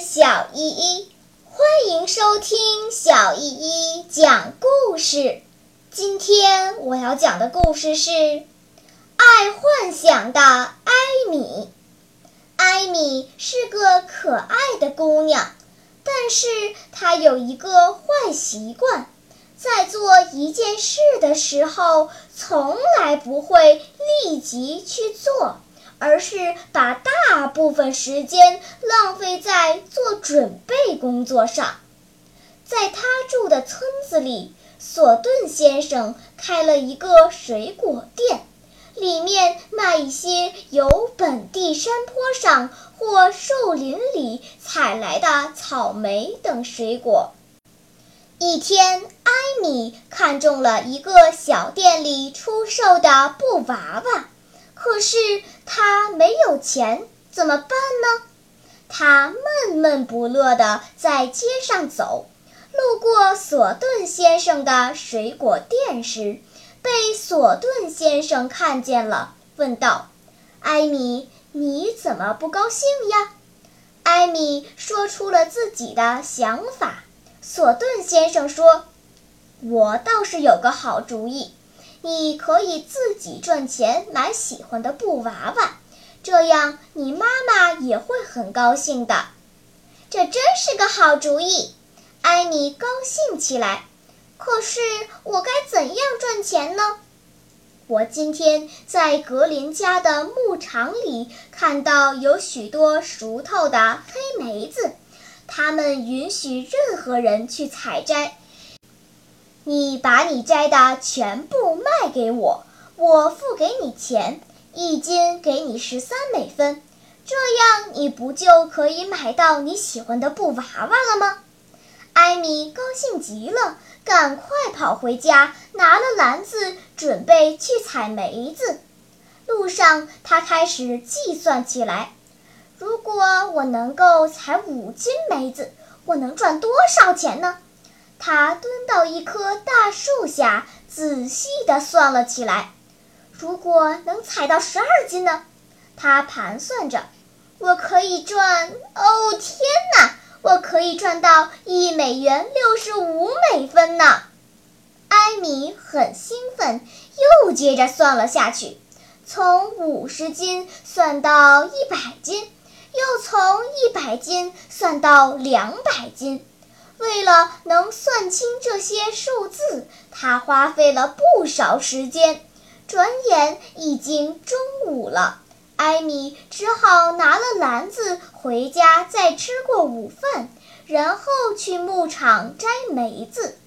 小依依，欢迎收听小依依讲故事。今天我要讲的故事是爱幻想的艾米。艾米是个可爱的姑娘，但是她有一个坏习惯，在做一件事的时候，从来不会立即去做。而是把大部分时间浪费在做准备工作上。在他住的村子里。索顿先生开了一个水果店，里面卖一些由本地山坡上或树林里采来的草莓等水果。一天，艾米看中了一个小店里出售的布娃娃，可是他没有钱，怎么办呢？他闷闷不乐地在街上走。路过索顿先生的水果店时，被索顿先生看见了，问道：“艾米，你怎么不高兴呀？”艾米说出了自己的想法。索顿先生说：“我倒是有个好主意，你可以自己赚钱买喜欢的布娃娃，这样你妈妈也会很高兴的。”这真是个好主意。艾米高兴起来，可是我该怎样赚钱呢？我今天在格林家的牧场里看到有许多熟透的黑莓子，他们允许任何人去采摘。你把你摘的全部卖给我，我付给你钱，一斤给你十三美分，这样你不就可以买到你喜欢的布娃娃了吗？艾米高兴极了，赶快跑回家，拿了篮子，准备去采梅子。路上，他开始计算起来：如果我能够采五斤梅子，我能赚多少钱呢？他蹲到一棵大树下，仔细地算了起来：如果能采到十二斤呢？他盘算着，我可以赚……哦，天哪！我可以赚到一美元六十五美分呢！艾米很兴奋，又接着算了下去，从五十斤算到一百斤，又从一百斤算到两百斤。为了能算清这些数字，他花费了不少时间。转眼已经中午了。艾米只好拿了篮子回家，再吃过午饭，然后去牧场摘梅子。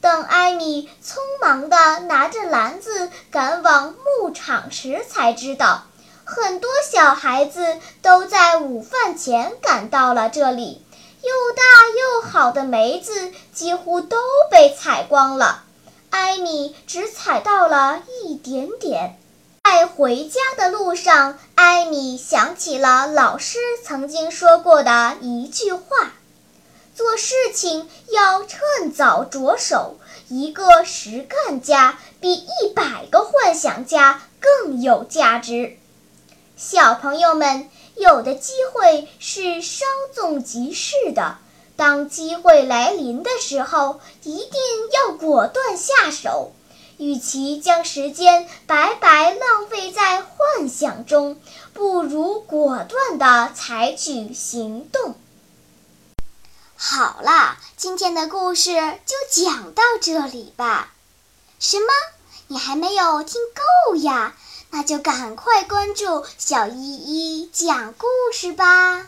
等艾米匆忙地拿着篮子赶往牧场时，才知道很多小孩子都在午饭前赶到了这里。又大又好的梅子几乎都被采光了，艾米只采到了一点点。在回家的路上，艾米想起了老师曾经说过的一句话：“做事情要趁早着手，一个实干家比一百个幻想家更有价值。”小朋友们，有的机会是稍纵即逝的，当机会来临的时候，一定要果断下手。与其将时间白白浪费在幻想中，不如果断地采取行动。好了，今天的故事就讲到这里吧。什么？你还没有听够呀？那就赶快关注小依依讲故事吧。